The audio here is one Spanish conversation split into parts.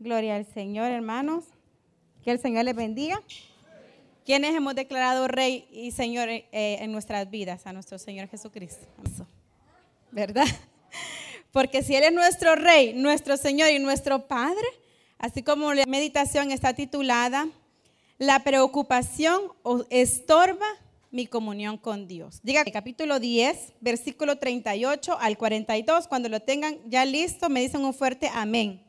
Gloria al Señor, hermanos. Que el Señor les bendiga. ¿Quiénes hemos declarado Rey y Señor eh, en nuestras vidas? A nuestro Señor Jesucristo. ¿Verdad? Porque si Él es nuestro Rey, nuestro Señor y nuestro Padre, así como la meditación está titulada, la preocupación estorba mi comunión con Dios. Diga capítulo 10, versículo 38 al 42. Cuando lo tengan ya listo, me dicen un fuerte amén.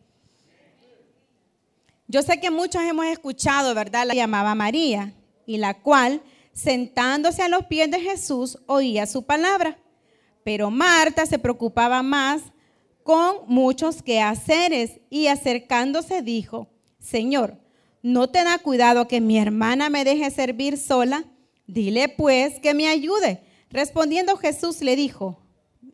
Yo sé que muchos hemos escuchado, ¿verdad? La llamaba María, y la cual, sentándose a los pies de Jesús, oía su palabra. Pero Marta se preocupaba más con muchos quehaceres y acercándose dijo, Señor, ¿no te da cuidado que mi hermana me deje servir sola? Dile pues que me ayude. Respondiendo Jesús le dijo,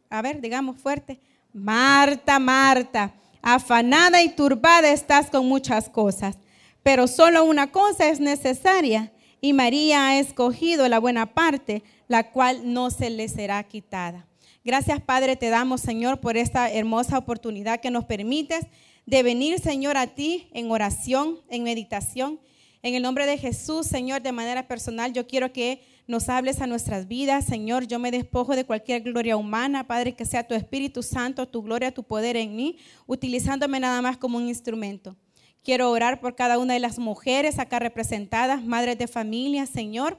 a ver, digamos fuerte, Marta, Marta, afanada y turbada estás con muchas cosas, pero solo una cosa es necesaria y María ha escogido la buena parte, la cual no se le será quitada. Gracias Padre te damos Señor por esta hermosa oportunidad que nos permites de venir Señor a ti en oración, en meditación en el nombre de Jesús, Señor, de manera personal, yo quiero que nos hables a nuestras vidas, Señor. Yo me despojo de cualquier gloria humana, Padre, que sea tu Espíritu Santo, tu gloria, tu poder en mí, utilizándome nada más como un instrumento. Quiero orar por cada una de las mujeres acá representadas, madres de familia, Señor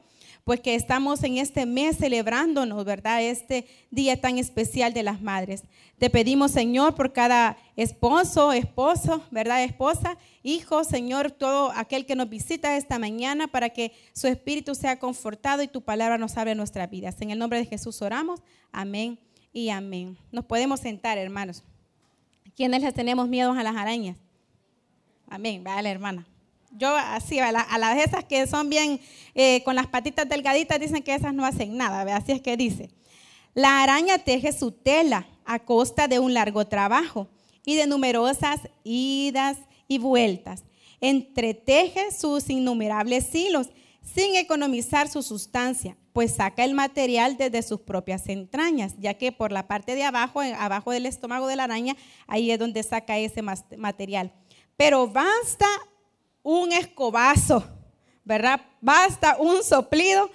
pues que estamos en este mes celebrándonos, ¿verdad? Este día tan especial de las madres. Te pedimos, Señor, por cada esposo, esposo, ¿verdad? Esposa, hijo, Señor, todo aquel que nos visita esta mañana para que su espíritu sea confortado y tu palabra nos abre nuestras vidas. En el nombre de Jesús oramos. Amén y amén. Nos podemos sentar, hermanos. ¿Quiénes les tenemos miedo a las arañas? Amén. Vale, hermana. Yo así, a, las esas que son bien eh, con las patitas delgaditas, dicen que esas no hacen nada, así es que dice. La araña teje su tela a costa de un largo trabajo y de numerosas idas y vueltas. Entreteje sus innumerables hilos sin economizar su sustancia, pues saca el material desde sus propias entrañas, ya que por la parte de abajo, abajo del estómago de la araña, ahí es donde saca ese material. Pero basta un escobazo, ¿verdad? Basta un soplido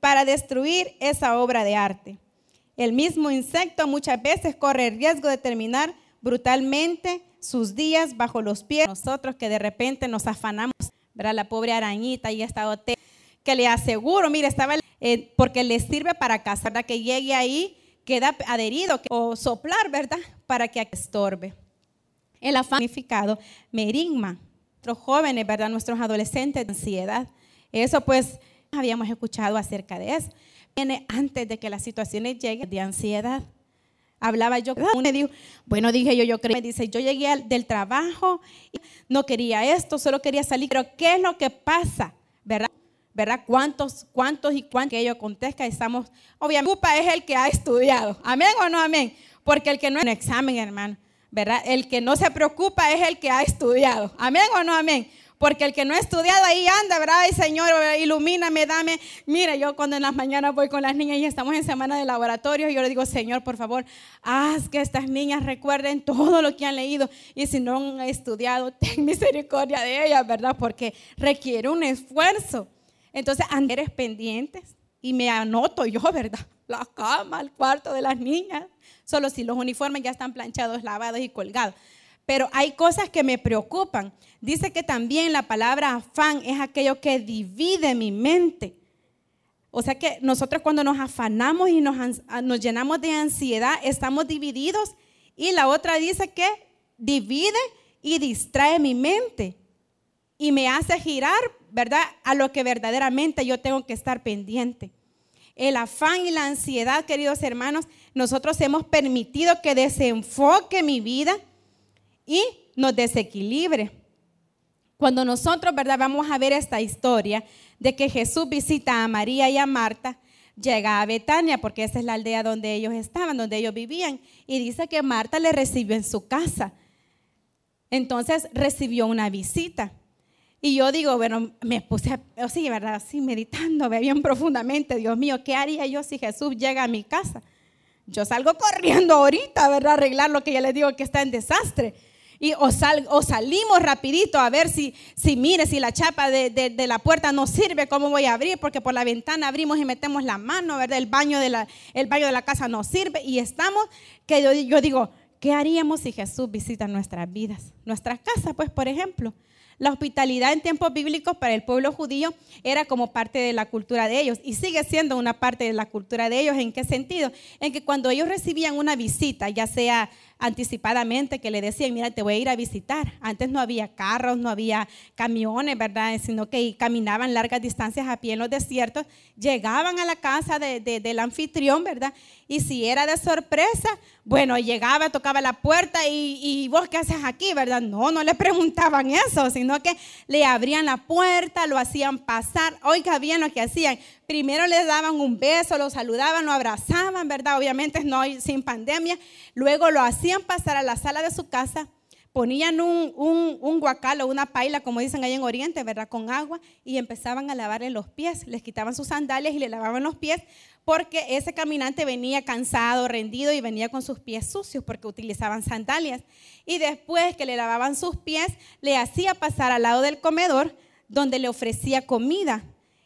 para destruir esa obra de arte. El mismo insecto muchas veces corre el riesgo de terminar brutalmente sus días bajo los pies. Nosotros que de repente nos afanamos, ¿verdad? La pobre arañita y esta hotel, que le aseguro, mire, estaba, eh, porque le sirve para cazar, ¿verdad? Que llegue ahí, queda adherido, o soplar, ¿verdad? Para que estorbe. El afán significado merigma, nuestros jóvenes, ¿verdad? Nuestros adolescentes de ansiedad. Eso pues habíamos escuchado acerca de eso. Viene antes de que las situaciones lleguen de ansiedad. Hablaba yo, uno dijo, bueno, dije yo, yo creo, me dice, yo llegué del trabajo, no quería esto, solo quería salir, pero ¿qué es lo que pasa? ¿Verdad? ¿Verdad? ¿Cuántos, cuántos y cuántos que ellos contestan? Estamos, obviamente, culpa es el que ha estudiado. ¿Amén o no amén? Porque el que no es un examen, hermano. ¿Verdad? El que no se preocupa es el que ha estudiado. Amén o no amén. Porque el que no ha estudiado ahí anda, ¿verdad? Ay, Señor, ilumíname, dame. Mira, yo cuando en las mañanas voy con las niñas y estamos en semana de laboratorio, yo le digo, Señor, por favor, haz que estas niñas recuerden todo lo que han leído. Y si no han estudiado, ten misericordia de ellas, ¿verdad? Porque requiere un esfuerzo. Entonces, eres pendientes y me anoto yo, ¿verdad? La cama, el cuarto de las niñas solo si los uniformes ya están planchados, lavados y colgados. Pero hay cosas que me preocupan. Dice que también la palabra afán es aquello que divide mi mente. O sea que nosotros cuando nos afanamos y nos, nos llenamos de ansiedad, estamos divididos. Y la otra dice que divide y distrae mi mente. Y me hace girar, ¿verdad? A lo que verdaderamente yo tengo que estar pendiente el afán y la ansiedad, queridos hermanos, nosotros hemos permitido que desenfoque mi vida y nos desequilibre. Cuando nosotros, ¿verdad? Vamos a ver esta historia de que Jesús visita a María y a Marta, llega a Betania, porque esa es la aldea donde ellos estaban, donde ellos vivían, y dice que Marta le recibió en su casa. Entonces recibió una visita. Y yo digo, bueno, me puse así, ¿verdad? Así meditando bien profundamente, Dios mío, ¿qué haría yo si Jesús llega a mi casa? Yo salgo corriendo ahorita, ¿verdad? Arreglar lo que ya les digo que está en desastre. Y o, salimos rapidito a ver si, si mire, si la chapa de, la puerta no sirve, cómo voy a abrir, porque por la ventana abrimos y metemos la mano, ¿verdad? El baño de la, el baño de la casa no sirve. Y estamos, que yo, yo digo, ¿qué haríamos si Jesús visita nuestras vidas? Nuestras casas, pues, por ejemplo. La hospitalidad en tiempos bíblicos para el pueblo judío era como parte de la cultura de ellos y sigue siendo una parte de la cultura de ellos. ¿En qué sentido? En que cuando ellos recibían una visita, ya sea anticipadamente que le decían, mira, te voy a ir a visitar. Antes no había carros, no había camiones, ¿verdad? Sino que caminaban largas distancias a pie en los desiertos, llegaban a la casa del anfitrión, ¿verdad? Y si era de sorpresa, bueno, llegaba, tocaba la puerta y, y, vos qué haces aquí, ¿verdad? No, no le preguntaban eso, sino que le abrían la puerta, lo hacían pasar. Oiga bien lo que hacían. Primero le daban un beso, lo saludaban, lo abrazaban, ¿verdad? Obviamente no sin pandemia. Luego lo hacían pasar a la sala de su casa, ponían un, un, guacal o una paila, como dicen ahí en Oriente, ¿verdad? Con agua y empezaban a lavarle los pies. Les quitaban sus sandalias y le lavaban los pies porque ese caminante venía cansado, rendido y venía con sus pies sucios porque utilizaban sandalias. Y después que le lavaban sus pies, le hacía pasar al lado del comedor donde le ofrecía comida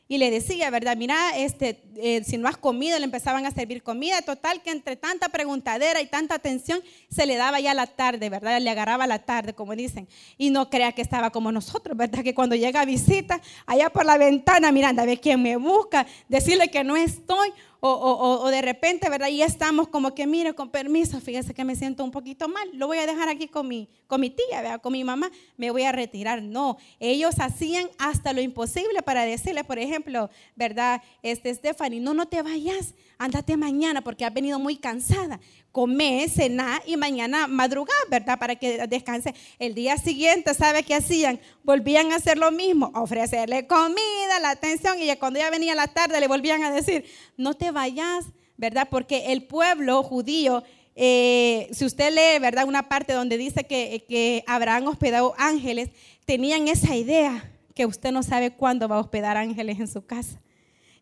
y le decía, ¿verdad? Mira, este, eh, si no has comido, le empezaban a servir comida. Total, que entre tanta preguntadera y tanta atención, se le daba ya la tarde, ¿verdad? Le agarraba la tarde, como dicen. Y no crea que estaba como nosotros, ¿verdad? Que cuando llega a visita, allá por la ventana, mirando a ver quién me busca, decirle que no estoy o, de repente, ¿verdad? Y estamos como que, mire, con permiso, fíjese que me siento un poquito mal, lo voy a dejar aquí con mi, con mi tía, ¿verdad? Con mi mamá, me voy a retirar. No, ellos hacían hasta lo imposible para decirle, por ejemplo, ¿verdad? Este, Stephanie, no, no te vayas, ándate mañana porque has venido muy cansada comer, cenar y mañana madrugar, ¿verdad? Para que descanse. El día siguiente, ¿sabe qué hacían? Volvían a hacer lo mismo, ofrecerle comida, la atención, y cuando ya venía la tarde le volvían a decir, no te vayas, ¿verdad? Porque el pueblo judío, eh, si usted lee, ¿verdad? Una parte donde dice que, que Abraham hospedado ángeles, tenían esa idea que usted no sabe cuándo va a hospedar ángeles en su casa.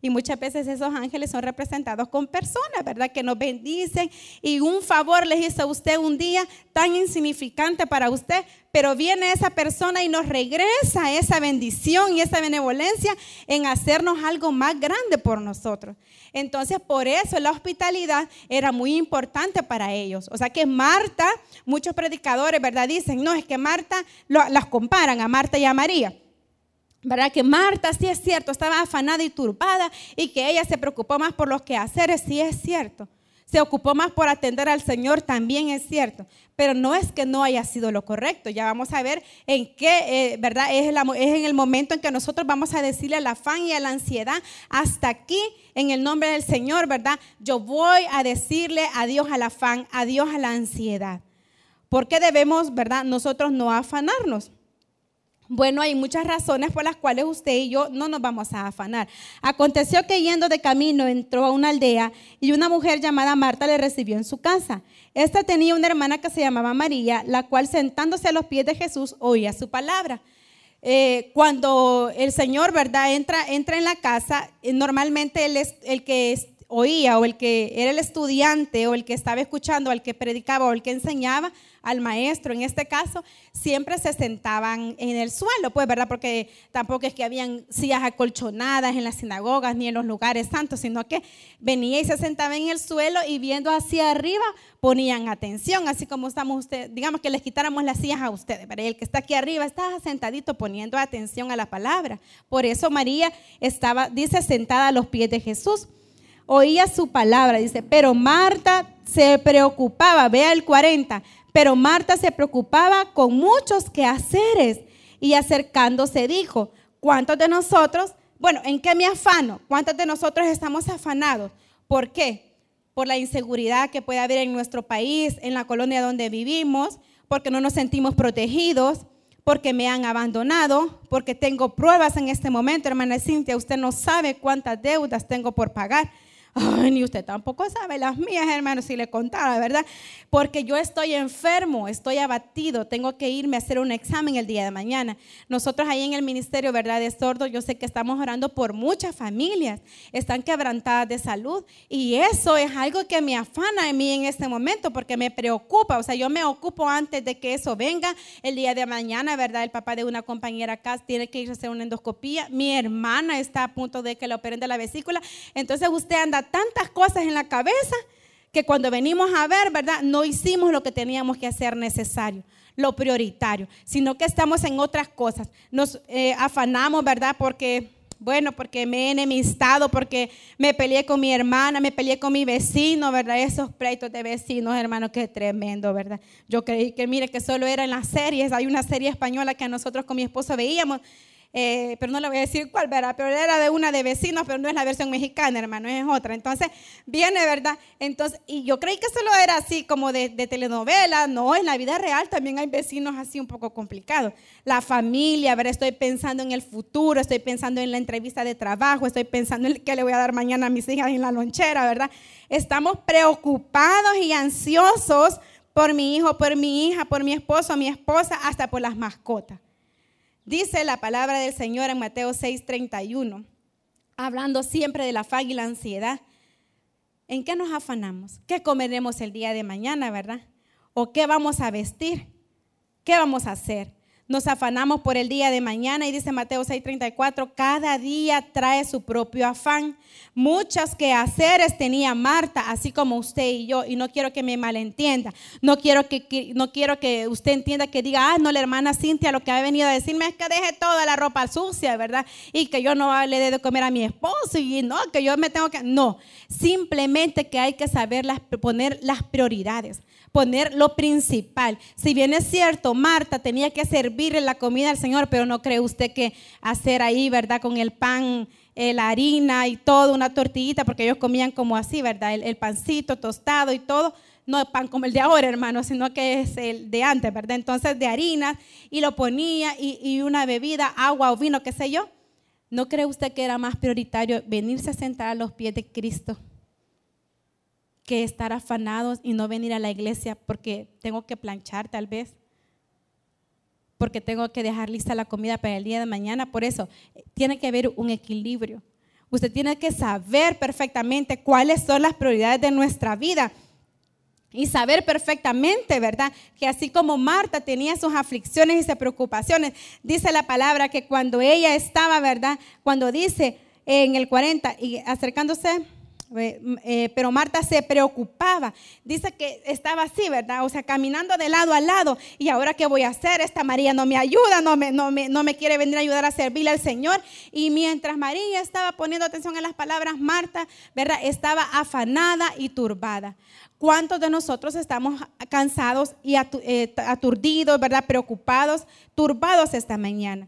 Y muchas veces esos ángeles son representados con personas, ¿verdad? Que nos bendicen y un favor les hizo a usted un día tan insignificante para usted, pero viene esa persona y nos regresa esa bendición y esa benevolencia en hacernos algo más grande por nosotros. Entonces, por eso la hospitalidad era muy importante para ellos. O sea que Marta, muchos predicadores, ¿verdad? Dicen, no, es que Marta, las comparan a Marta y a María. ¿Verdad? Que Marta, sí es cierto, estaba afanada y turbada y que ella se preocupó más por los quehaceres, sí es cierto. Se ocupó más por atender al Señor, también es cierto. Pero no es que no haya sido lo correcto. Ya vamos a ver en qué, eh, ¿verdad? Es, es en el momento en que nosotros vamos a decirle al afán y a la ansiedad, hasta aquí, en el nombre del Señor, ¿verdad? Yo voy a decirle adiós al afán, adiós a la ansiedad. ¿Por qué debemos, ¿verdad? Nosotros no afanarnos. Bueno, hay muchas razones por las cuales usted y yo no nos vamos a afanar. Aconteció que yendo de camino entró a una aldea y una mujer llamada Marta le recibió en su casa. Esta tenía una hermana que se llamaba María, la cual sentándose a los pies de Jesús oía su palabra. Eh, cuando el Señor, ¿verdad?, entra, entra en la casa, eh, normalmente él es el que oía o el que era el estudiante o el que estaba escuchando, al que predicaba o el que enseñaba, al maestro en este caso, siempre se sentaban en el suelo, pues, ¿verdad? Porque tampoco es que habían sillas acolchonadas en las sinagogas ni en los lugares santos, sino que venía y se sentaba en el suelo y viendo hacia arriba ponían atención, así como estamos ustedes, digamos que les quitáramos las sillas a ustedes, pero el que está aquí arriba está sentadito poniendo atención a la palabra. Por eso María estaba, dice, sentada a los pies de Jesús oía su palabra, dice, pero Marta se preocupaba, vea el 40, pero Marta se preocupaba con muchos quehaceres y acercándose dijo, ¿cuántos de nosotros, bueno, ¿en qué me afano? ¿Cuántos de nosotros estamos afanados? ¿Por qué? Por la inseguridad que puede haber en nuestro país, en la colonia donde vivimos, porque no nos sentimos protegidos, porque me han abandonado, porque tengo pruebas en este momento, hermana Cintia, usted no sabe cuántas deudas tengo por pagar Ni usted tampoco sabe las mías, hermano, si le contara, ¿verdad? Porque yo estoy enfermo, estoy abatido, tengo que irme a hacer un examen el día de mañana. Nosotros ahí en el ministerio, ¿verdad? De sordos, yo sé que estamos orando por muchas familias, están quebrantadas de salud y eso es algo que me afana a mí en este momento porque me preocupa, o sea, yo me ocupo antes de que eso venga el día de mañana, ¿verdad? El papá de una compañera acá tiene que ir a hacer una endoscopía, mi hermana está a punto de que le operen de la vesícula, entonces usted anda tantas cosas en la cabeza que cuando venimos a ver, ¿verdad? No hicimos lo que teníamos que hacer necesario, lo prioritario, sino que estamos en otras cosas. Nos eh, afanamos, ¿verdad? Porque, bueno, porque me he enemistado, porque me peleé con mi hermana, me peleé con mi vecino, ¿verdad? Esos pleitos de vecinos, hermano, qué tremendo, ¿verdad? Yo creí que, mire, que solo era en las series. Hay una serie española que nosotros con mi esposo veíamos eh, pero no le voy a decir cuál, ¿verdad? Pero era de una de vecinos, pero no es la versión mexicana, hermano, es otra. Entonces, viene, ¿verdad? Entonces, y yo creí que solo era así como de, telenovela, no, en la vida real también hay vecinos así un poco complicados. La familia, ¿verdad? Estoy pensando en el futuro, estoy pensando en la entrevista de trabajo, estoy pensando en qué le voy a dar mañana a mis hijas en la lonchera, ¿verdad? Estamos preocupados y ansiosos por mi hijo, por mi hija, por mi esposo, mi esposa, hasta por las mascotas. Dice la palabra del Señor en Mateo 6:31, hablando siempre de la afán y la ansiedad. ¿En qué nos afanamos? ¿Qué comeremos el día de mañana, verdad? ¿O qué vamos a vestir? ¿Qué vamos a hacer? Nos afanamos por el día de mañana y dice Mateo 6:34, cada día trae su propio afán. Muchos quehaceres tenía Marta, así como usted y yo, y no quiero que me malentienda, no quiero que, no quiero que usted entienda que diga, ah, no, la hermana Cintia lo que ha venido a decirme es que deje toda la ropa sucia, ¿verdad? Y que yo no le dé de comer a mi esposo y no, que yo me tengo que, no, simplemente que hay que saber poner las prioridades poner lo principal. Si bien es cierto, Marta tenía que servirle la comida al Señor, pero no cree usted que hacer ahí, ¿verdad? Con el pan, eh, la harina y todo, una tortillita, porque ellos comían como así, ¿verdad? El, pancito tostado y todo. No es pan como el de ahora, hermano, sino que es el de antes, ¿verdad? Entonces de harina y lo ponía y una bebida, agua o vino, qué sé yo. ¿No cree usted que era más prioritario venirse a sentar a los pies de Cristo? Que estar afanados y no venir a la iglesia porque tengo que planchar tal vez, porque tengo que dejar lista la comida para el día de mañana. Por eso, tiene que haber un equilibrio. Usted tiene que saber perfectamente cuáles son las prioridades de nuestra vida. Y saber perfectamente, ¿verdad? Que así como Marta tenía sus aflicciones y sus preocupaciones, dice la palabra que cuando ella estaba, ¿verdad? Cuando dice en el 40 y acercándose eh, pero Marta se preocupaba. Dice que estaba así, ¿verdad? O sea, caminando de lado a lado. ¿Y ahora qué voy a hacer? Esta María no me ayuda, no me, no me, no me quiere venir a ayudar a servirle al Señor. Y mientras María estaba poniendo atención en las palabras, Marta, ¿verdad? Estaba afanada y turbada. ¿Cuántos de nosotros estamos cansados y eh, aturdidos, ¿verdad? Preocupados, turbados esta mañana.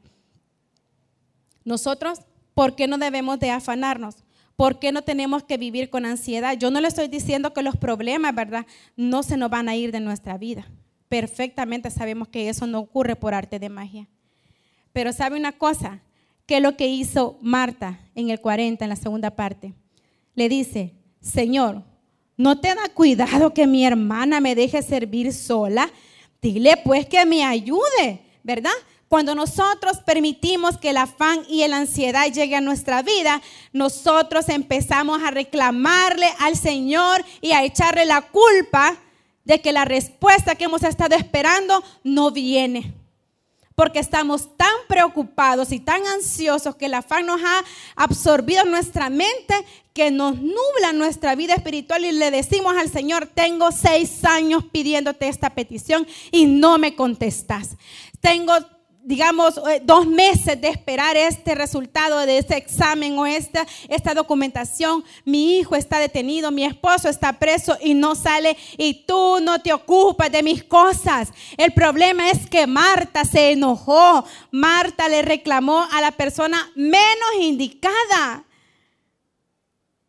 Nosotros, ¿por qué no debemos de afanarnos? ¿Por qué no tenemos que vivir con ansiedad? Yo no le estoy diciendo que los problemas, ¿verdad? No se nos van a ir de nuestra vida. Perfectamente sabemos que eso no ocurre por arte de magia. Pero sabe una cosa, ¿qué es lo que hizo Marta en el 40, en la segunda parte? Le dice, Señor, ¿no te da cuidado que mi hermana me deje servir sola? Dile pues que me ayude, ¿verdad? Cuando nosotros permitimos que el afán y la ansiedad llegue a nuestra vida, nosotros empezamos a reclamarle al Señor y a echarle la culpa de que la respuesta que hemos estado esperando no viene. Porque estamos tan preocupados y tan ansiosos que el afán nos ha absorbido nuestra mente que nos nubla nuestra vida espiritual y le decimos al Señor, tengo seis años pidiéndote esta petición y no me contestas. Tengo digamos, eh, dos meses de esperar este resultado de ese examen o esta, esta documentación. Mi hijo está detenido, mi esposo está preso y no sale y tú no te ocupas de mis cosas. El problema es que Marta se enojó. Marta le reclamó a la persona menos indicada.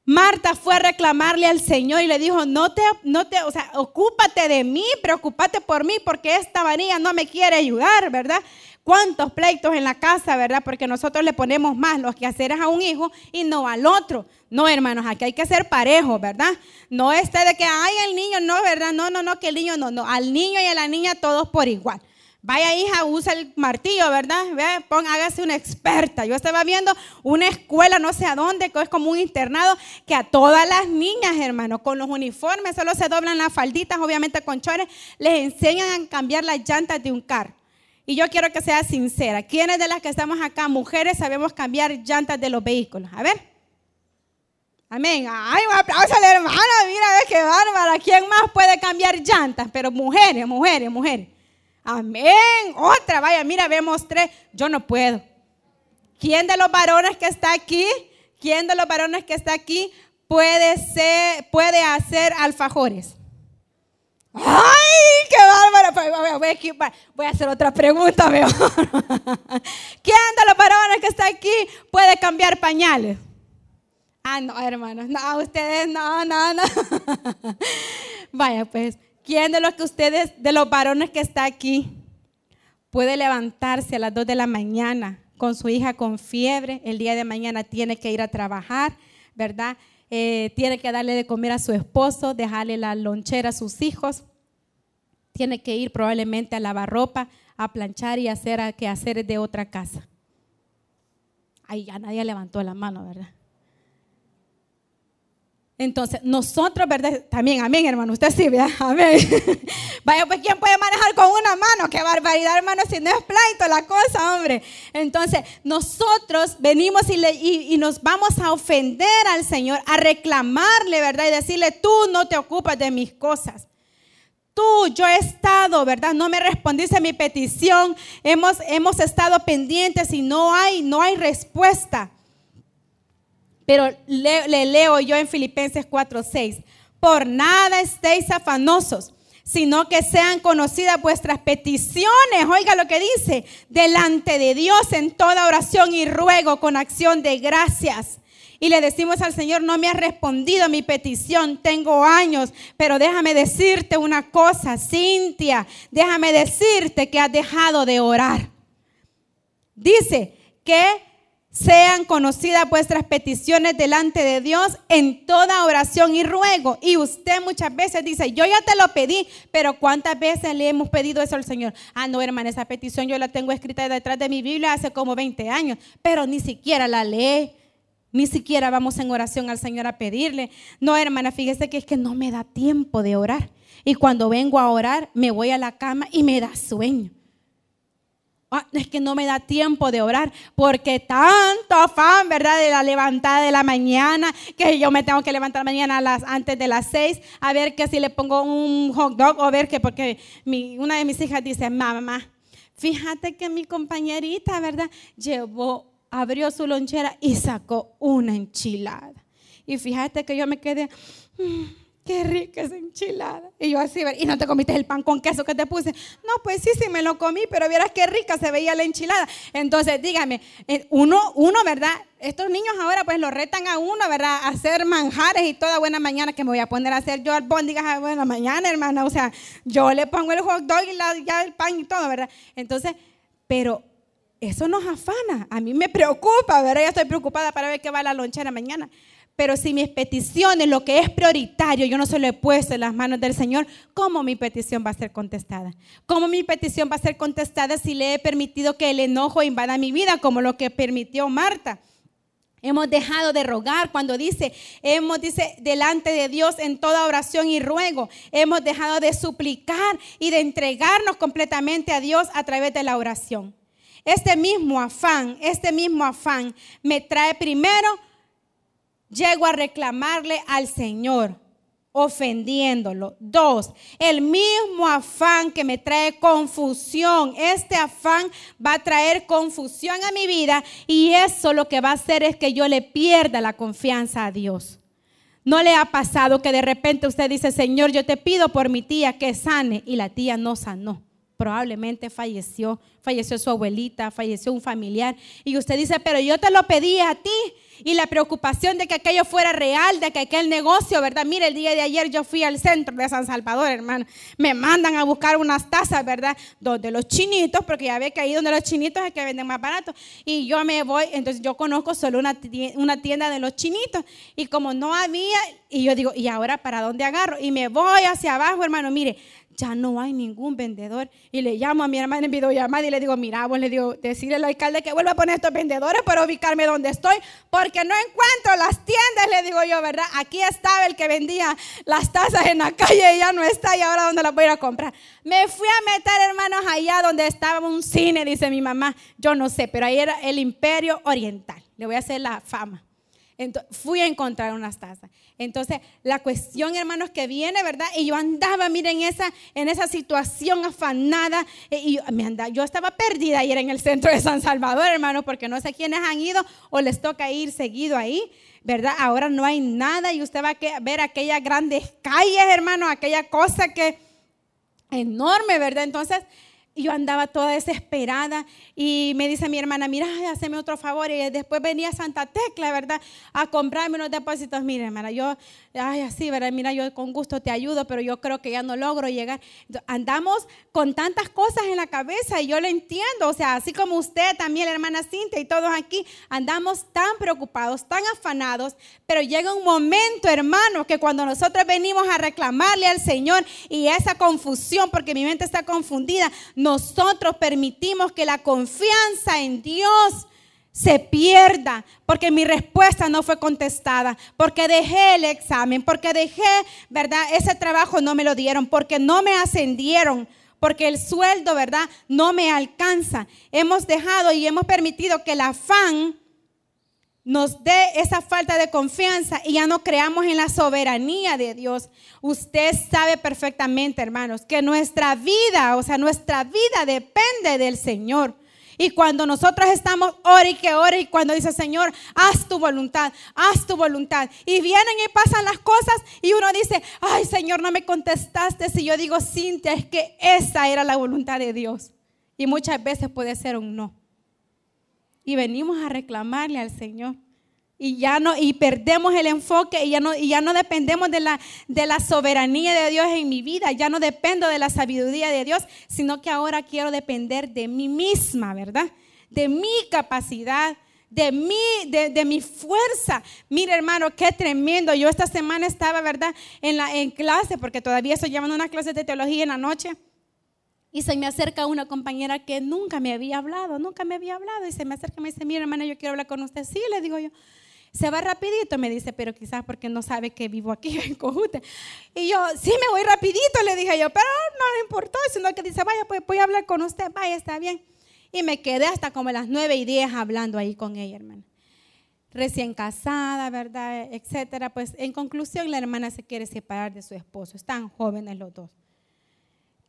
Marta fue a reclamarle al Señor y le dijo, no te, no te, o sea, ocúpate de mí, preocúpate por mí, porque esta María no me quiere ayudar, ¿verdad? ¿Cuántos pleitos en la casa, verdad? Porque nosotros le ponemos más los quehaceres a un hijo y no al otro. No, hermanos, aquí hay que ser parejos, ¿verdad? No este de que, ay, el niño no, ¿verdad? No, no, no, que el niño no, no. Al niño y a la niña todos por igual. Vaya hija, usa el martillo, ¿verdad? Ve, pon, hágase una experta. Yo estaba viendo una escuela, no sé a dónde, que es como un internado, que a todas las niñas, hermano, con los uniformes, solo se doblan las falditas, obviamente con chores, les enseñan a cambiar las llantas de un carro. Y yo quiero que sea sincera. ¿Quiénes de las que estamos acá, mujeres, sabemos cambiar llantas de los vehículos? A ver. Amén. Ay, un aplauso a la hermana. Mira, qué bárbara. ¿Quién más puede cambiar llantas? Pero mujeres, mujeres, mujeres. Amén. Otra, vaya, mira, vemos tres. Yo no puedo. ¿Quién de los varones que está aquí? ¿Quién de los varones que está aquí puede ser, puede hacer alfajores? ¡Ay, qué bárbaro! Voy a hacer otra pregunta mejor. ¿Quién de los varones que está aquí puede cambiar pañales? Ah, no, hermanos. No, ustedes no, no, no. Vaya, pues. ¿Quién de los que ustedes, de los varones que está aquí, puede levantarse a las 2 de la mañana con su hija con fiebre? El día de mañana tiene que ir a trabajar, ¿verdad? Eh, tiene que darle de comer a su esposo, dejarle la lonchera a sus hijos. Tiene que ir probablemente a lavar ropa, a planchar y hacer a, quehaceres de otra casa. Ahí ya nadie levantó la mano, ¿verdad? Entonces, nosotros, ¿verdad? También, amén, hermano. Usted sí, ¿verdad? Amén. Vaya, pues, ¿quién puede manejar con una mano? Qué barbaridad, hermano, si no es pleito la cosa, hombre. Entonces, nosotros venimos y, nos vamos a ofender al Señor, a reclamarle, ¿verdad? Y decirle, tú no te ocupas de mis cosas. Tú, yo he estado, ¿verdad? No me respondiste a mi petición. Hemos, hemos estado pendientes y no hay, no hay respuesta. Pero le, leo yo en Filipenses 4:6. Por nada estéis afanosos, sino que sean conocidas vuestras peticiones. Oiga lo que dice, delante de Dios en toda oración y ruego con acción de gracias. Y le decimos al Señor, no me has respondido a mi petición, tengo años, pero déjame decirte una cosa, Cintia, déjame decirte que has dejado de orar. Dice que sean conocidas vuestras peticiones delante de Dios en toda oración y ruego. Y usted muchas veces dice, yo ya te lo pedí, pero ¿cuántas veces le hemos pedido eso al Señor? Ah, no, hermana, esa petición yo la tengo escrita detrás de mi Biblia hace como 20 años, pero ni siquiera la lee. Ni siquiera vamos en oración al Señor a pedirle. No, hermana, fíjese que es que no me da tiempo de orar. Y cuando vengo a orar, me voy a la cama y me da sueño. Ah, es que no me da tiempo de orar porque tanto afán, ¿verdad? De la levantada de la mañana, que yo me tengo que levantar mañana a las, antes de las seis, a ver que si le pongo un hot dog o ver que, porque mi, una de mis hijas dice, mamá, fíjate que mi compañerita, ¿verdad? Llevó, abrió su lonchera y sacó una enchilada. Y fíjate que yo me quedé... Mm, qué rica esa enchilada. Y yo así, y no te comiste el pan con queso que te puse. No, pues sí, sí me lo comí, pero vieras qué rica se veía la enchilada. Entonces, dígame, eh, uno, uno, ¿verdad? Estos niños ahora pues lo retan a uno, ¿verdad? A hacer manjares y toda buena mañana que me voy a poner a hacer yo albóndigas a buena mañana, hermana. O sea, yo le pongo el hot dog y la, ya el pan y todo, ¿verdad? Entonces, pero eso nos afana. A mí me preocupa, ¿verdad? Ya estoy preocupada para ver qué va la lonchera mañana. Pero si mis peticiones, lo que es prioritario, yo no se lo he puesto en las manos del Señor, ¿cómo mi petición va a ser contestada? ¿Cómo mi petición va a ser contestada si le he permitido que el enojo invada mi vida, como lo que permitió Marta? Hemos dejado de rogar cuando dice, hemos dice delante de Dios en toda oración y ruego. Hemos dejado de suplicar y de entregarnos completamente a Dios a través de la oración. Este mismo afán, este mismo afán me trae primero llego a reclamarle al Señor, ofendiéndolo. Dos, el mismo afán que me trae confusión. Este afán va a traer confusión a mi vida y eso lo que va a hacer es que yo le pierda la confianza a Dios. ¿No le ha pasado que de repente usted dice, Señor, yo te pido por mi tía que sane y la tía no sanó? probablemente falleció, falleció su abuelita, falleció un familiar. Y usted dice, pero yo te lo pedí a ti. Y la preocupación de que aquello fuera real, de que aquel negocio, ¿verdad? Mire, el día de ayer yo fui al centro de San Salvador, hermano. Me mandan a buscar unas tazas, ¿verdad? Donde los chinitos, porque ya ve que ahí donde los chinitos es que venden más barato. Y yo me voy, entonces yo conozco solo una tienda, una tienda de los chinitos. Y como no había, y yo digo, ¿y ahora para dónde agarro? Y me voy hacia abajo, hermano. Mire, ya no hay ningún vendedor. Y le llamo a mi hermana en videollamada y le digo, mira, vos le digo, decirle al alcalde que vuelva a poner estos vendedores para ubicarme donde estoy, porque no encuentro las tiendas, le digo yo, ¿verdad? Aquí estaba el que vendía las tazas en la calle y ya no está, y ahora dónde las voy a ir a comprar. Me fui a meter, hermanos, allá donde estaba un cine, dice mi mamá. Yo no sé, pero ahí era el Imperio Oriental. Le voy a hacer la fama. Entonces, fui a encontrar unas tazas. Entonces, la cuestión, hermanos, que viene, ¿verdad? Y yo andaba, miren, en esa, en esa situación afanada. Eh, y me andaba, yo estaba perdida ayer en el centro de San Salvador, hermanos, porque no sé quiénes han ido o les toca ir seguido ahí, ¿verdad? Ahora no hay nada y usted va a ver aquellas grandes calles, hermanos, aquella cosa que enorme, ¿verdad? Entonces, y yo andaba toda desesperada y me dice mi hermana, mira, hazme otro favor. Y después venía Santa Tecla, ¿verdad? A comprarme unos depósitos. Mira, hermana, yo, ay, así, ¿verdad? Mira, yo con gusto te ayudo, pero yo creo que ya no logro llegar. Andamos con tantas cosas en la cabeza y yo lo entiendo. O sea, así como usted también, la hermana Cintia y todos aquí, andamos tan preocupados, tan afanados. Pero llega un momento, hermano, que cuando nosotros venimos a reclamarle al Señor y esa confusión, porque mi mente está confundida, nosotros permitimos que la confianza en Dios se pierda porque mi respuesta no fue contestada, porque dejé el examen, porque dejé, ¿verdad? Ese trabajo no me lo dieron, porque no me ascendieron, porque el sueldo, ¿verdad? No me alcanza. Hemos dejado y hemos permitido que el afán nos dé esa falta de confianza y ya no creamos en la soberanía de Dios. Usted sabe perfectamente, hermanos, que nuestra vida, o sea, nuestra vida depende del Señor. Y cuando nosotros estamos ore y que ore y cuando dice Señor, haz tu voluntad, haz tu voluntad. Y vienen y pasan las cosas y uno dice, ay Señor, no me contestaste. Si yo digo, Cintia, es que esa era la voluntad de Dios. Y muchas veces puede ser un no y venimos a reclamarle al Señor. Y ya no, y perdemos el enfoque y ya no, y ya no dependemos de la, de la soberanía de Dios en mi vida, ya no dependo de la sabiduría de Dios, sino que ahora quiero depender de mí misma, ¿verdad? De mi capacidad, de mi, de, de, mi fuerza. Mire, hermano, qué tremendo. Yo esta semana estaba, ¿verdad? En, la, en clase, porque todavía estoy llevando unas clases de teología en la noche. Y se me acerca una compañera que nunca me había hablado, nunca me había hablado. Y se me acerca y me dice, mira hermana, yo quiero hablar con usted. Sí, le digo yo. Se va rapidito, me dice, pero quizás porque no sabe que vivo aquí en Cojute. Y yo, sí, me voy rapidito, le dije yo, pero no le importó, sino que dice, vaya, pues voy a hablar con usted, vaya, está bien. Y me quedé hasta como las nueve y diez hablando ahí con ella, hermana. Recién casada, ¿verdad? Etcétera. Pues en conclusión, la hermana se quiere separar de su esposo. Están jóvenes los dos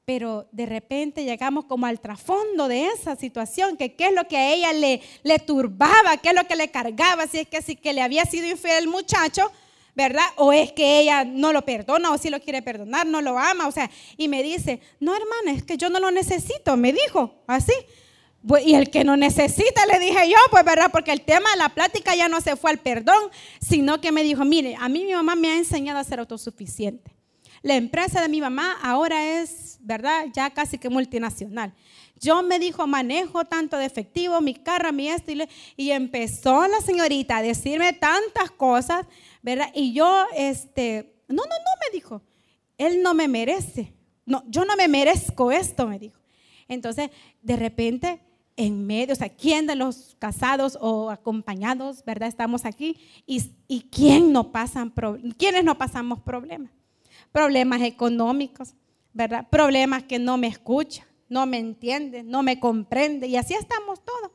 pero de repente llegamos como al trasfondo de esa situación, que qué es lo que a ella le, turbaba, qué es lo que le cargaba, si es que, si que le había sido infiel el muchacho, ¿verdad? O es que ella no lo perdona o si lo quiere perdonar, no lo ama, o sea, y me dice, no hermana, es que yo no lo necesito, me dijo así. Y el que no necesita, le dije yo, pues verdad, porque el tema de la plática ya no se fue al perdón, sino que me dijo, mire, a mí mi mamá me ha enseñado a ser autosuficiente. La empresa de mi mamá ahora es, ¿verdad? Ya casi que multinacional. Yo me dijo, manejo tanto de efectivo, mi carro, mi esto, y, empezó la señorita a decirme tantas cosas, ¿verdad? Y yo, este, no, no, no, me dijo, él no me merece, no, yo no me merezco esto, me dijo. Entonces, de repente, en medio, o sea, ¿quién de los casados o acompañados, verdad? Estamos aquí y, y quién no pasan, quiénes no pasamos problemas problemas económicos, ¿verdad? Problemas que no me escucha, no me entiende, no me comprende. Y así estamos todos.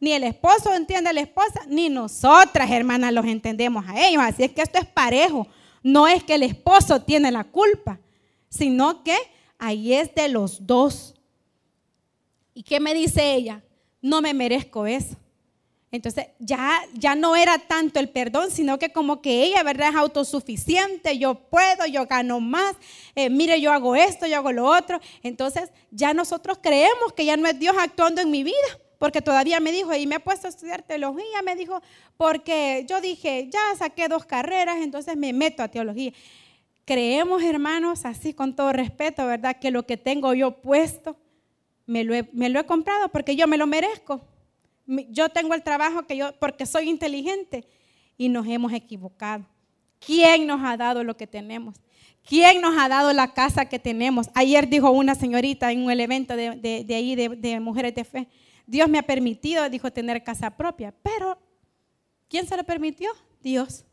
Ni el esposo entiende a la esposa, ni nosotras, hermanas, los entendemos a ellos. Así es que esto es parejo. No es que el esposo tiene la culpa, sino que ahí es de los dos. ¿Y qué me dice ella? No me merezco eso. Entonces ya, ya no era tanto el perdón, sino que como que ella, ¿verdad? Es autosuficiente, yo puedo, yo gano más, eh, mire, yo hago esto, yo hago lo otro. Entonces ya nosotros creemos que ya no es Dios actuando en mi vida, porque todavía me dijo, y me he puesto a estudiar teología, me dijo, porque yo dije, ya saqué dos carreras, entonces me meto a teología. Creemos, hermanos, así con todo respeto, ¿verdad? Que lo que tengo yo puesto, me lo me lo he comprado porque yo me lo merezco yo tengo el trabajo que yo, porque soy inteligente y nos hemos equivocado. ¿Quién nos ha dado lo que tenemos? ¿Quién nos ha dado la casa que tenemos? Ayer dijo una señorita en un evento de, de, de, de, mujeres de fe, Dios me ha permitido, dijo, tener casa propia, pero ¿quién se lo permitió? Dios.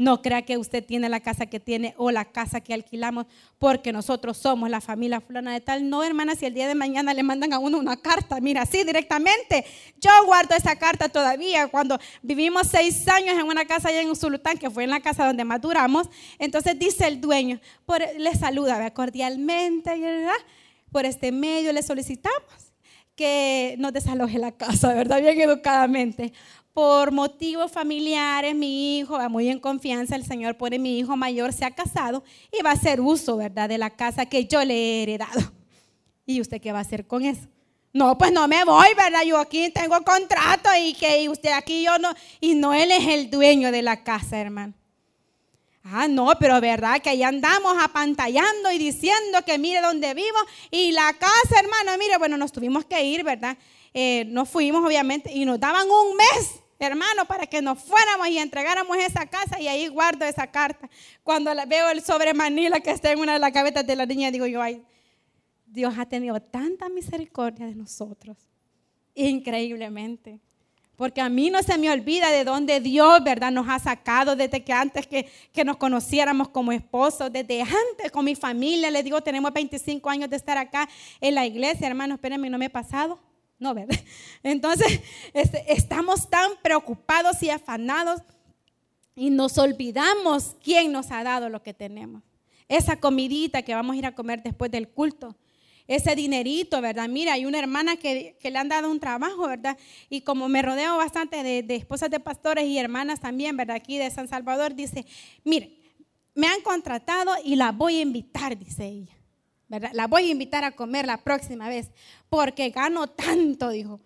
No crea que usted tiene la casa que tiene o la casa que alquilamos porque nosotros somos la familia fulana de tal. No, hermana, si el día de mañana le mandan a uno una carta, mira, así directamente. Yo guardo esa carta todavía. Cuando vivimos seis años en una casa allá en Usulután, que fue en la casa donde maduramos, entonces dice el dueño, le saluda cordialmente, ¿verdad? Por este medio le solicitamos que nos desaloje la casa, ¿verdad? Bien educadamente por motivos familiares, mi hijo va muy en confianza, el Señor pone mi hijo mayor, se ha casado y va a hacer uso, ¿verdad?, de la casa que yo le he heredado. ¿Y usted qué va a hacer con eso? No, pues no me voy, ¿verdad? Yo aquí tengo contrato y que usted aquí yo no, y no él es el dueño de la casa, hermano. Ah, no, pero verdad que ahí andamos apantallando y diciendo que mire dónde vivo y la casa, hermano, mire, bueno, nos tuvimos que ir, ¿verdad? Eh, nos fuimos obviamente y nos daban un mes, hermano, para que nos fuéramos y entregáramos esa casa y ahí guardo esa carta. Cuando veo el sobre Manila que está en una de las cabezas de la niña, digo yo, ay, Dios ha tenido tanta misericordia de nosotros, increíblemente. Porque a mí no se me olvida de dónde Dios, ¿verdad? Nos ha sacado desde que antes que, que nos conociéramos como esposos, desde antes con mi familia. Les digo, tenemos 25 años de estar acá en la iglesia, hermano, espérenme, no me he pasado. No, ¿verdad? Entonces, este, estamos tan preocupados y afanados y nos olvidamos quién nos ha dado lo que tenemos. Esa comidita que vamos a ir a comer después del culto, ese dinerito, ¿verdad? Mira, hay una hermana que, le han dado un trabajo, ¿verdad? Y como me rodeo bastante de, de, esposas de pastores y hermanas también, ¿verdad? Aquí de San Salvador, dice, mire, me han contratado y la voy a invitar, dice ella. La voy a invitar a comer la próxima vez porque gano tanto, dijo.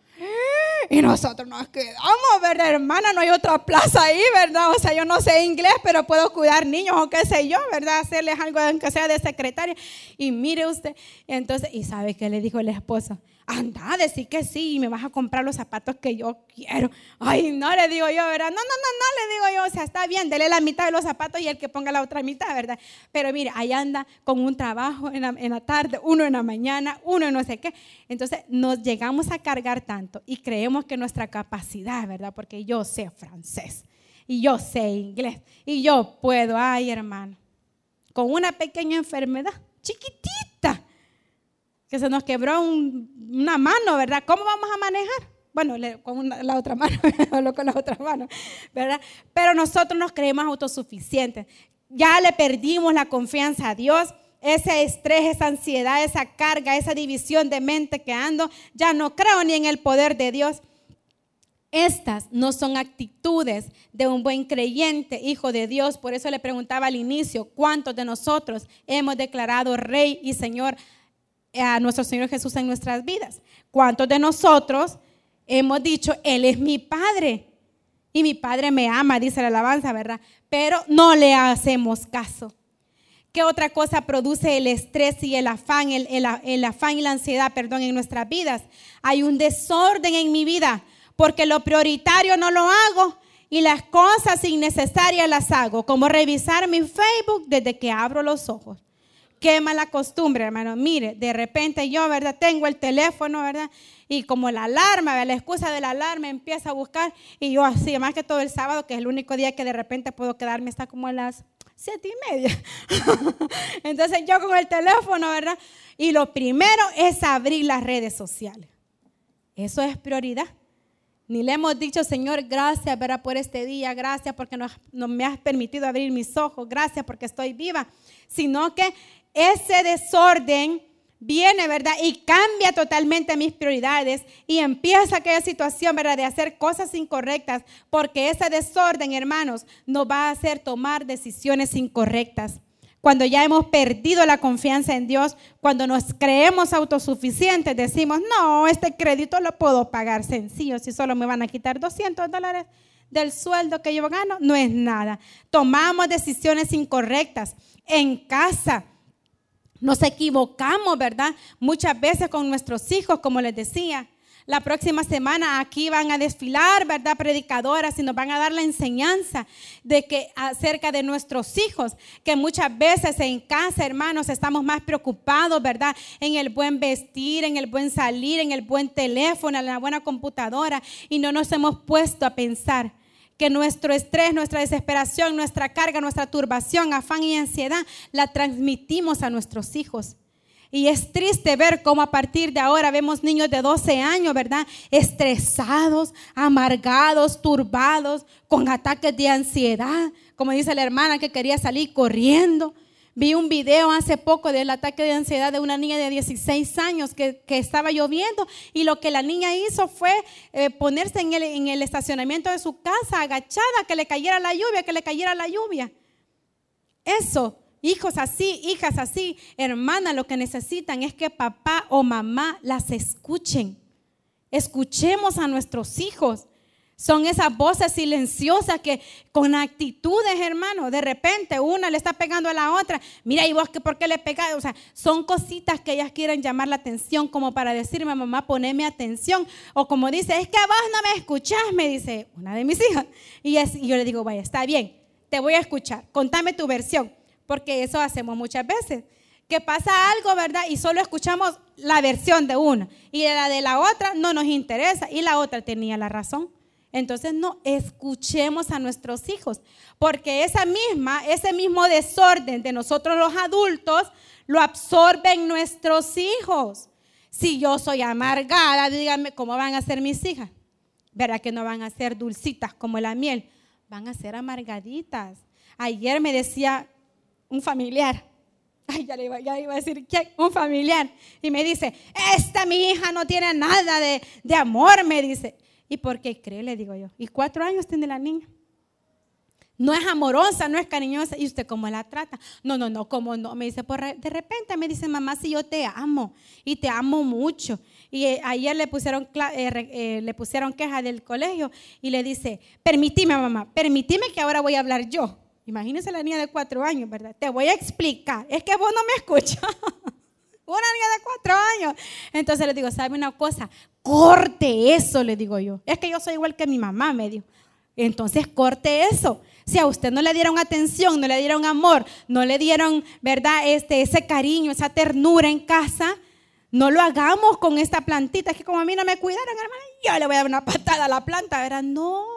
Y nosotros nos quedamos, ¿verdad, hermana? No hay otra plaza ahí, ¿verdad? O sea, yo no sé inglés, pero puedo cuidar niños o qué sé yo, ¿verdad? Hacerles algo aunque sea de secretaria. Y mire usted, entonces, ¿y sabe qué le dijo el esposo? Anda a decir que sí y me vas a comprar los zapatos que yo quiero. Ay, no le digo yo, ¿verdad? No, no, no, no le digo yo, o sea, está bien, dele la mitad de los zapatos y el que ponga la otra mitad, ¿verdad? Pero mire, ahí anda con un trabajo en la, tarde, uno en la mañana, uno en no sé qué. Entonces nos llegamos a cargar tanto y creemos que nuestra capacidad, ¿verdad? Porque yo sé francés y yo sé inglés y yo puedo, ay hermano, con una pequeña enfermedad, chiquitita que se nos quebró una mano, ¿verdad? ¿Cómo vamos a manejar? Bueno, con la otra mano, con la otra mano, ¿verdad? Pero nosotros nos creemos autosuficientes. Ya le perdimos la confianza a Dios. Ese estrés, esa ansiedad, esa carga, esa división de mente que ando, ya no creo ni en el poder de Dios. Estas no son actitudes de un buen creyente, hijo de Dios. Por eso le preguntaba al inicio, ¿cuántos de nosotros hemos declarado Rey y Señor a nuestro Señor Jesús en nuestras vidas. ¿Cuántos de nosotros hemos dicho, Él es mi Padre? Y mi Padre me ama, dice la alabanza, ¿verdad? Pero no le hacemos caso. ¿Qué otra cosa produce el estrés y el afán, el, el afán y la ansiedad, perdón, en nuestras vidas? Hay un desorden en mi vida, porque lo prioritario no lo hago y las cosas innecesarias las hago, como revisar mi Facebook desde que abro los ojos. Qué mala costumbre, hermano. Mire, de repente yo, ¿verdad? Tengo el teléfono, ¿verdad? Y como la alarma, la excusa de la alarma empieza a buscar. Y yo así, más que todo el sábado, que es el único día que de repente puedo quedarme, está como a las siete y media. Entonces yo con el teléfono, ¿verdad? Y lo primero es abrir las redes sociales. Eso es prioridad. Ni le hemos dicho, Señor, gracias ¿verdad? por este día, gracias porque no, no me has permitido abrir mis ojos, gracias porque estoy viva, sino que ese desorden viene, ¿verdad? Y cambia totalmente mis prioridades y empieza aquella situación, ¿verdad? De hacer cosas incorrectas, porque ese desorden, hermanos, nos va a hacer tomar decisiones incorrectas. Cuando ya hemos perdido la confianza en Dios, cuando nos creemos autosuficientes, decimos, no, este crédito lo puedo pagar sencillo, si solo me van a quitar 200 dólares del sueldo que yo gano, no es nada. Tomamos decisiones incorrectas en casa nos equivocamos, ¿verdad? Muchas veces con nuestros hijos, como les decía. La próxima semana aquí van a desfilar, ¿verdad? Predicadoras y nos van a dar la enseñanza de que acerca de nuestros hijos, que muchas veces en casa, hermanos, estamos más preocupados, ¿verdad? En el buen vestir, en el buen salir, en el buen teléfono, en la buena computadora y no nos hemos puesto a pensar que nuestro estrés, nuestra desesperación, nuestra carga, nuestra turbación, afán y ansiedad la transmitimos a nuestros hijos. Y es triste ver cómo a partir de ahora vemos niños de 12 años, ¿verdad? Estresados, amargados, turbados, con ataques de ansiedad, como dice la hermana que quería salir corriendo. Vi un video hace poco del ataque de ansiedad de una niña de 16 años que, estaba lloviendo y lo que la niña hizo fue eh, ponerse en el, en el estacionamiento de su casa agachada, que le cayera la lluvia, que le cayera la lluvia. Eso, hijos así, hijas así, hermanas, lo que necesitan es que papá o mamá las escuchen. Escuchemos a nuestros hijos. Son esas voces silenciosas que con actitudes, hermano, de repente una le está pegando a la otra. Mira, ¿y vos que por qué le pegas? O sea, son cositas que ellas quieren llamar la atención como para decirme, mamá, poneme atención. O como dice, es que vos no me escuchás, me dice una de mis hijas. Y, y yo le digo, vaya, está bien, te voy a escuchar, contame tu versión, porque eso hacemos muchas veces que pasa algo, ¿verdad? Y solo escuchamos la versión de una y la de la otra no nos interesa y la otra tenía la razón. Entonces no escuchemos a nuestros hijos, porque esa misma, ese mismo desorden de nosotros los adultos lo absorben nuestros hijos. Si yo soy amargada, díganme cómo van a ser mis hijas. Verá que no van a ser dulcitas como la miel, van a ser amargaditas. Ayer me decía un familiar, ay, ya, le iba, a decir, ¿quién? Un familiar. Y me dice, esta mi hija no tiene nada de, de amor, me dice. ¿Y por qué cree? Le digo yo. Y cuatro años tiene la niña. No es amorosa, no es cariñosa. ¿Y usted cómo la trata? No, no, no, ¿cómo no? Me dice, por de repente me dice, mamá, si yo te amo y te amo mucho. Y eh, ayer le pusieron, eh, eh, le pusieron queja del colegio y le dice, permitime, mamá, permitime que ahora voy a hablar yo. Imagínese la niña de cuatro años, ¿verdad? Te voy a explicar. Es que vos no me escuchas. Una niña de cuatro años. Entonces le digo, ¿sabe una cosa? Corte eso, le digo yo. Es que yo soy igual que mi mamá, me dijo. Entonces corte eso. Si a usted no le dieron atención, no le dieron amor, no le dieron, ¿verdad? Este, ese cariño, esa ternura en casa, no lo hagamos con esta plantita. Es que como a mí no me cuidaron, hermana, yo le voy a dar una patada a la planta, ¿verdad? No.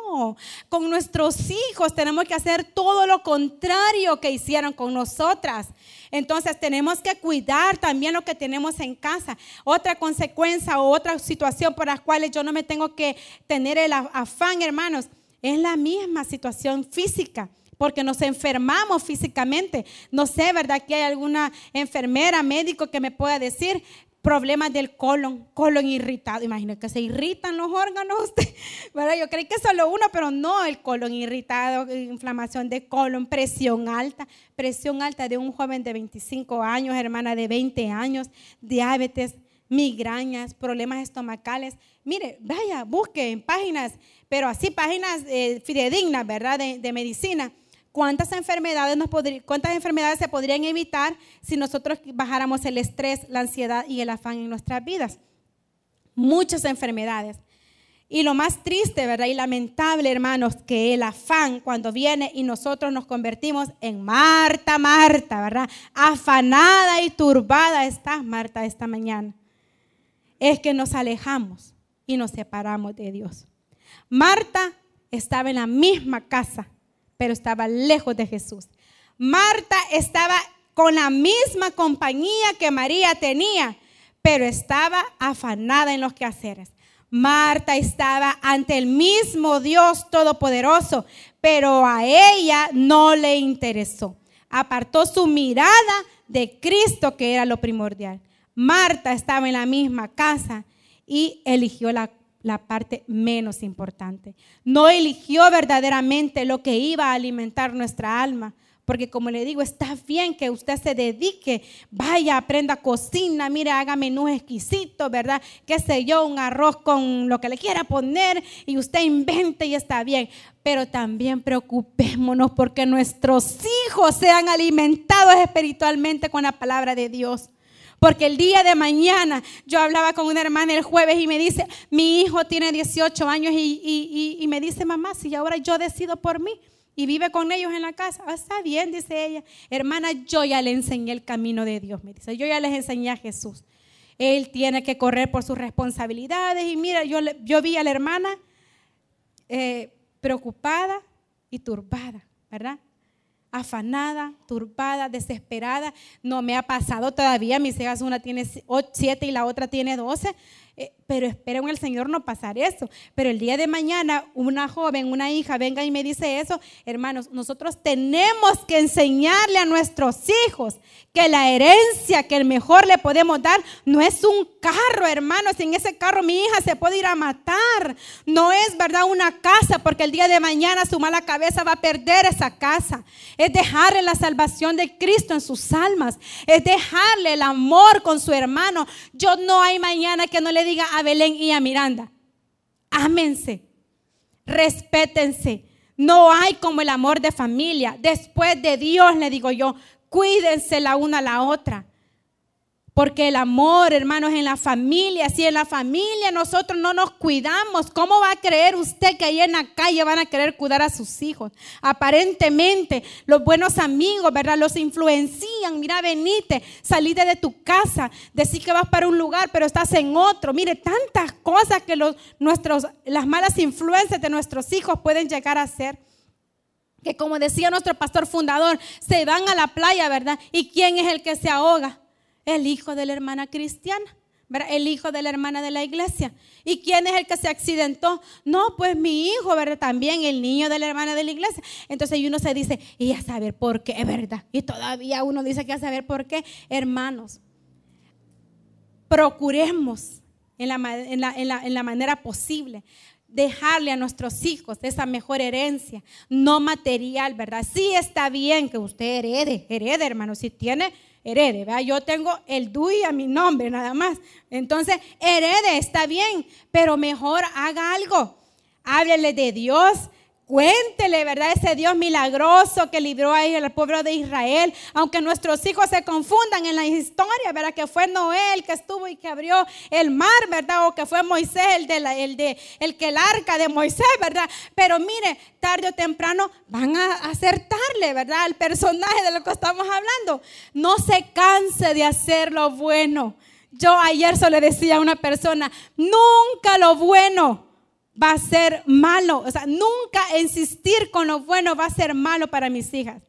Con nuestros hijos tenemos que hacer todo lo contrario que hicieron con nosotras. Entonces tenemos que cuidar también lo que tenemos en casa. Otra consecuencia o otra situación por las cuales yo no me tengo que tener el afán, hermanos, es la misma situación física porque nos enfermamos físicamente. No sé, ¿verdad? Que hay alguna enfermera, médico que me pueda decir, problemas del colon, colon irritado. Imagínense que se irritan los órganos. ¿verdad? Yo creí que solo uno, pero no, el colon irritado, inflamación de colon, presión alta, presión alta de un joven de 25 años, hermana de 20 años, diabetes, migrañas, problemas estomacales. Mire, vaya, busque en páginas, pero así páginas eh, fidedignas, ¿verdad? de medicina ¿Cuántas enfermedades, nos ¿Cuántas enfermedades se podrían evitar si nosotros bajáramos el estrés, la ansiedad y el afán en nuestras vidas? Muchas enfermedades. Y lo más triste, ¿verdad? Y lamentable, hermanos, que el afán cuando viene y nosotros nos convertimos en Marta, Marta, ¿verdad? Afanada y turbada estás, Marta, esta mañana. Es que nos alejamos y nos separamos de Dios. Marta estaba en la misma casa pero estaba lejos de Jesús. Marta estaba con la misma compañía que María tenía, pero estaba afanada en los quehaceres. Marta estaba ante el mismo Dios Todopoderoso, pero a ella no le interesó. Apartó su mirada de Cristo, que era lo primordial. Marta estaba en la misma casa y eligió la, la parte menos importante. No eligió verdaderamente lo que iba a alimentar nuestra alma. Porque como le digo, está bien que usted se dedique, vaya, aprenda cocina, mire, haga menú exquisito, ¿verdad? Qué sé yo, un arroz con lo que le quiera poner y usted invente y está bien. Pero también preocupémonos porque nuestros hijos sean alimentados espiritualmente con la palabra de Dios. Porque el día de mañana yo hablaba con una hermana el jueves y me dice, mi hijo tiene 18 años y, y me dice, mamá, si ahora yo decido por mí, y vive con ellos en la casa. Ah, está bien, dice ella. Hermana, yo ya le enseñé el camino de Dios, me dice. Yo ya les enseñé a Jesús. Él tiene que correr por sus responsabilidades. Y mira, yo, yo vi a la hermana eh, preocupada y turbada, ¿verdad? Afanada, turbada, desesperada. No me ha pasado todavía. Mis hijas, una tiene siete y la otra tiene doce. Eh, pero espero en el Señor no pasar eso. Pero el día de mañana una joven, una hija venga y me dice eso, hermanos, nosotros tenemos que enseñarle a nuestros hijos que la herencia que el mejor le podemos dar no es un carro, hermanos. En ese carro mi hija se puede ir a matar. No es verdad una casa, porque el día de mañana su mala cabeza va a perder esa casa. Es dejarle la salvación de Cristo en sus almas. Es dejarle el amor con su hermano. Yo no hay mañana que no le diga a Belén y a Miranda, ámense, respétense. No hay como el amor de familia. Después de Dios, le digo yo, cuídense la una a la otra. Porque el amor, hermanos, en la familia, si en la familia nosotros no nos cuidamos, ¿cómo va a creer usted que ahí en la calle van a querer cuidar a sus hijos? Aparentemente, los buenos amigos, ¿verdad? Los influencian. Mira, venite, salite de tu casa, decir que vas para un lugar, pero estás en otro. Mire, tantas cosas que los, nuestros, las malas influencias de nuestros hijos pueden llegar a hacer que como decía nuestro pastor fundador, se van a la playa, ¿verdad? ¿Y quién es el que se ahoga? El hijo de la hermana cristiana. ¿verdad? El hijo de la hermana de la iglesia. ¿Y quién es el que se accidentó? No, pues mi hijo, ¿verdad? También el niño de la hermana de la iglesia. Entonces uno se dice, y a saber por qué, ¿verdad? Y todavía uno dice que a saber por qué. Hermanos, procuremos en la, en la manera posible dejarle a nuestros hijos esa mejor herencia, no material, ¿verdad? Sí está bien que usted herede, herede, hermano, si tiene herede. Yo tengo el DUI a mi nombre nada más. Entonces, herede, está bien, pero mejor haga algo. Háblele de Dios, Cuéntele, ¿verdad? Ese Dios milagroso que libró ahí al pueblo de Israel. Aunque nuestros hijos se confundan en la historia, ¿verdad? Que fue Noé el que estuvo y que abrió el mar, ¿verdad? O que fue Moisés el, de el, de, el que el arca de Moisés, ¿verdad? Pero mire, tarde o temprano van a acertarle, ¿verdad? Al personaje de lo que estamos hablando. No se canse de hacer lo bueno. Yo ayer solo le decía a una persona, nunca lo bueno va a ser malo. O sea, nunca insistir con lo bueno va a ser malo para mis hijas.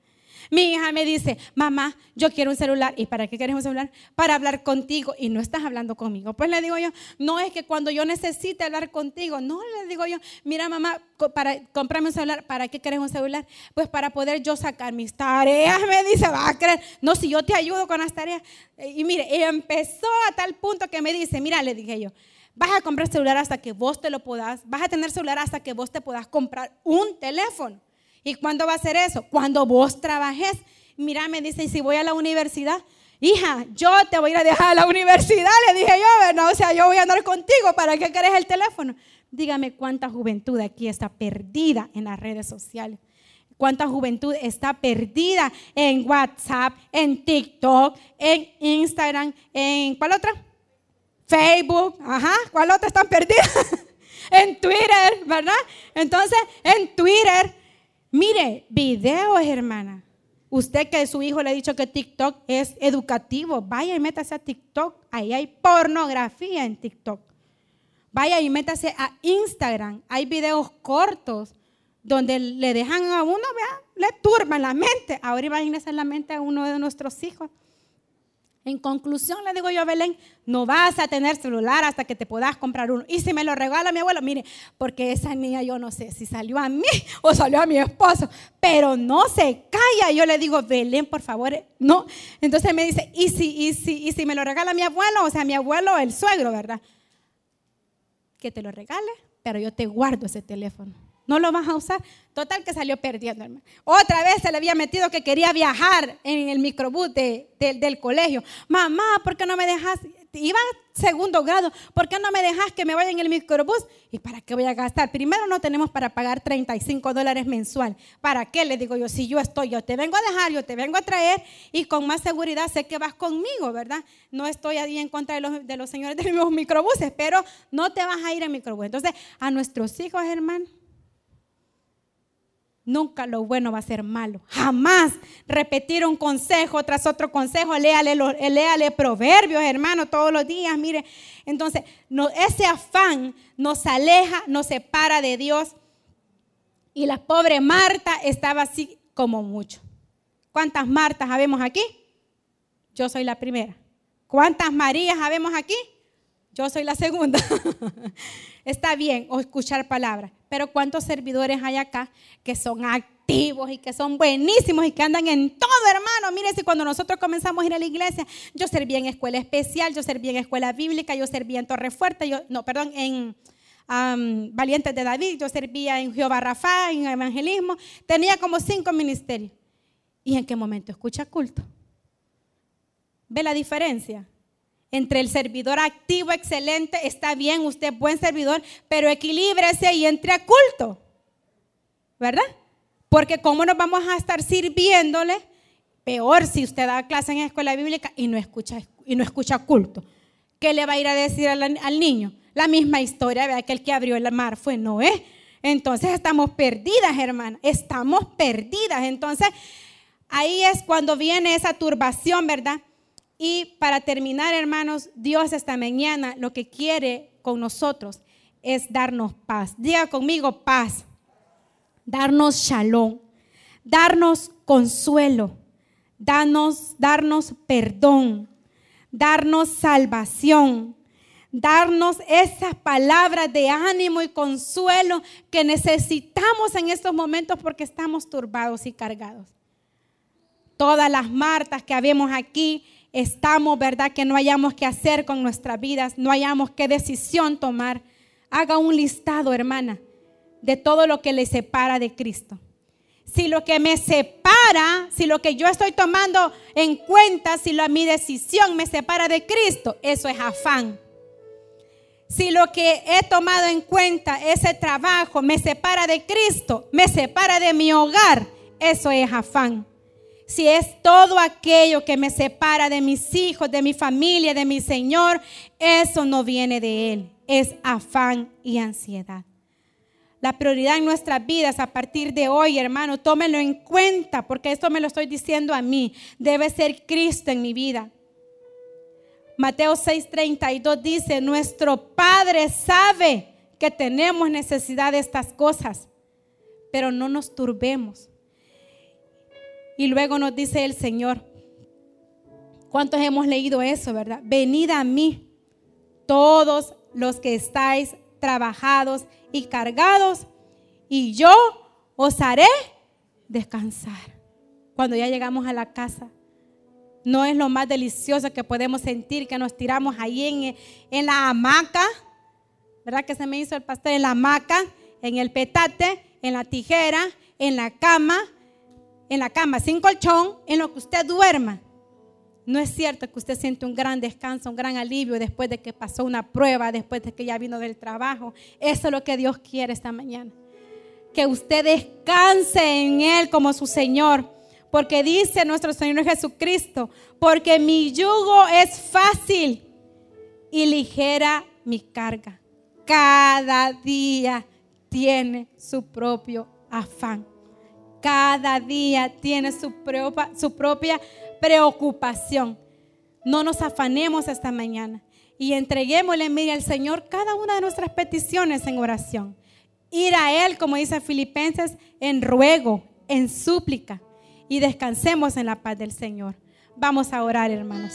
Mi hija me dice, mamá, yo quiero un celular. ¿Y para qué quieres un celular? Para hablar contigo. Y no estás hablando conmigo. Pues le digo yo, no es que cuando yo necesite hablar contigo, no le digo yo, mira mamá, para comprarme un celular, ¿para qué quieres un celular? Pues para poder yo sacar mis tareas, me dice, va a creer. No, si yo te ayudo con las tareas. Y mire, empezó a tal punto que me dice, mira, le dije yo, Vas a comprar celular hasta que vos te lo puedas. Vas a tener celular hasta que vos te puedas comprar un teléfono. ¿Y cuándo va a ser eso? Cuando vos trabajes. Mira, me dice, ¿y si voy a la universidad? Hija, yo te voy a ir a dejar a la universidad, le dije yo, ¿verdad? O sea, yo voy a andar contigo, ¿para qué querés el teléfono? Dígame cuánta juventud aquí está perdida en las redes sociales. Cuánta juventud está perdida en WhatsApp, en TikTok, en Instagram, en ¿cuál otra? Facebook, ajá, ¿cuál otra están perdidas? en Twitter, ¿verdad? Entonces, en Twitter, mire, videos, hermana. Usted que su hijo le ha dicho que TikTok es educativo, vaya y métase a TikTok. Ahí hay pornografía en TikTok. Vaya y métase a Instagram. Hay videos cortos donde le dejan a uno, vea, le turban la mente. Ahora imagínese la mente a uno de nuestros hijos En conclusión, le digo yo a Belén, no vas a tener celular hasta que te puedas comprar uno. Y si me lo regala mi abuelo, mire, porque esa niña yo no sé si salió a mí o salió a mi esposo, pero no se calla. Yo le digo, Belén, por favor, no. Entonces me dice, ¿y si, y si, y si me lo regala mi abuelo? O sea, mi abuelo, el suegro, ¿verdad? Que te lo regale, pero yo te guardo ese teléfono no lo vas a usar. Total que salió perdiendo, hermano. Otra vez se le había metido que quería viajar en el microbús del colegio. Mamá, ¿por qué no me dejas? Iba segundo grado, ¿por qué no me dejas que me vaya en el microbús? ¿Y para qué voy a gastar? Primero no tenemos para pagar 35 dólares mensual. ¿Para qué? Le digo yo, si yo estoy, yo te vengo a dejar, yo te vengo a traer y con más seguridad sé que vas conmigo, ¿verdad? No estoy ahí en contra de los, de los señores de los microbuses, pero no te vas a ir en microbús. Entonces, a nuestros hijos, hermano, Nunca lo bueno va a ser malo. Jamás repetir un consejo tras otro consejo. Léale, léale proverbios, hermano, todos los días. Mire, entonces, no, ese afán nos aleja, nos separa de Dios. Y la pobre Marta estaba así como mucho. ¿Cuántas Martas habemos aquí? Yo soy la primera. ¿Cuántas Marías habemos aquí? Yo soy la segunda. Está bien escuchar palabras, pero ¿cuántos servidores hay acá que son activos y que son buenísimos y que andan en todo, hermano? Mire, si cuando nosotros comenzamos a ir a la iglesia, yo servía en escuela especial, yo servía en escuela bíblica, yo servía en Torre Fuerte, yo, no, perdón, en Valientes de David, yo servía en Jehová Rafa, en evangelismo, tenía como cinco ministerios. ¿Y en qué momento escucha culto? ¿Ve la diferencia? Entre el servidor activo excelente, está bien, usted es buen servidor, pero equilíbrese y entre a culto. ¿Verdad? Porque cómo nos vamos a estar sirviéndole, peor si usted da clase en escuela bíblica y no escucha, y no escucha culto. ¿Qué le va a ir a decir al, al niño? La misma historia, vea que el que abrió el mar fue Noé. Entonces estamos perdidas, hermana. Estamos perdidas. Entonces, ahí es cuando viene esa turbación, ¿verdad? Y para terminar, hermanos, Dios esta mañana lo que quiere con nosotros es darnos paz. Diga conmigo paz. Darnos shalom. Darnos consuelo. Darnos, perdón. Darnos salvación. Darnos esas palabras de ánimo y consuelo que necesitamos en estos momentos porque estamos turbados y cargados. Todas las Martas que habemos aquí estamos, ¿verdad? Que no hayamos que hacer con nuestras vidas, no hayamos qué decisión tomar. Haga un listado, hermana, de todo lo que le separa de Cristo. Si lo que me separa, si lo que yo estoy tomando en cuenta, si mi decisión me separa de Cristo, eso es afán. Si lo que he tomado en cuenta, ese trabajo, me separa de Cristo, me separa de mi hogar, eso es afán si es todo aquello que me separa de mis hijos, de mi familia, de mi Señor, eso no viene de Él, es afán y ansiedad. La prioridad en nuestras vidas a partir de hoy, hermano, tómenlo en cuenta, porque esto me lo estoy diciendo a mí, debe ser Cristo en mi vida. Mateo 6:32 dice, nuestro Padre sabe que tenemos necesidad de estas cosas, pero no nos turbemos y luego nos dice el Señor, ¿cuántos hemos leído eso, verdad? Venid a mí, todos los que estáis trabajados y cargados, y yo os haré descansar. Cuando ya llegamos a la casa, no es lo más delicioso que podemos sentir que nos tiramos ahí en, en la hamaca, ¿verdad? Que se me hizo el pastel en la hamaca, en el petate, en la tijera, en la cama, en la cama sin colchón en lo que usted duerma. No es cierto que usted siente un gran descanso, un gran alivio después de que pasó una prueba, después de que ya vino del trabajo. Eso es lo que Dios quiere esta mañana. Que usted descanse en Él como su Señor. Porque dice nuestro Señor Jesucristo, porque mi yugo es fácil y ligera mi carga. Cada día tiene su propio afán cada día tiene su, propia preocupación. No nos afanemos esta mañana y entreguémosle, mire, al Señor cada una de nuestras peticiones en oración. Ir a Él, como dice Filipenses, en ruego, en súplica y descansemos en la paz del Señor. Vamos a orar, hermanos.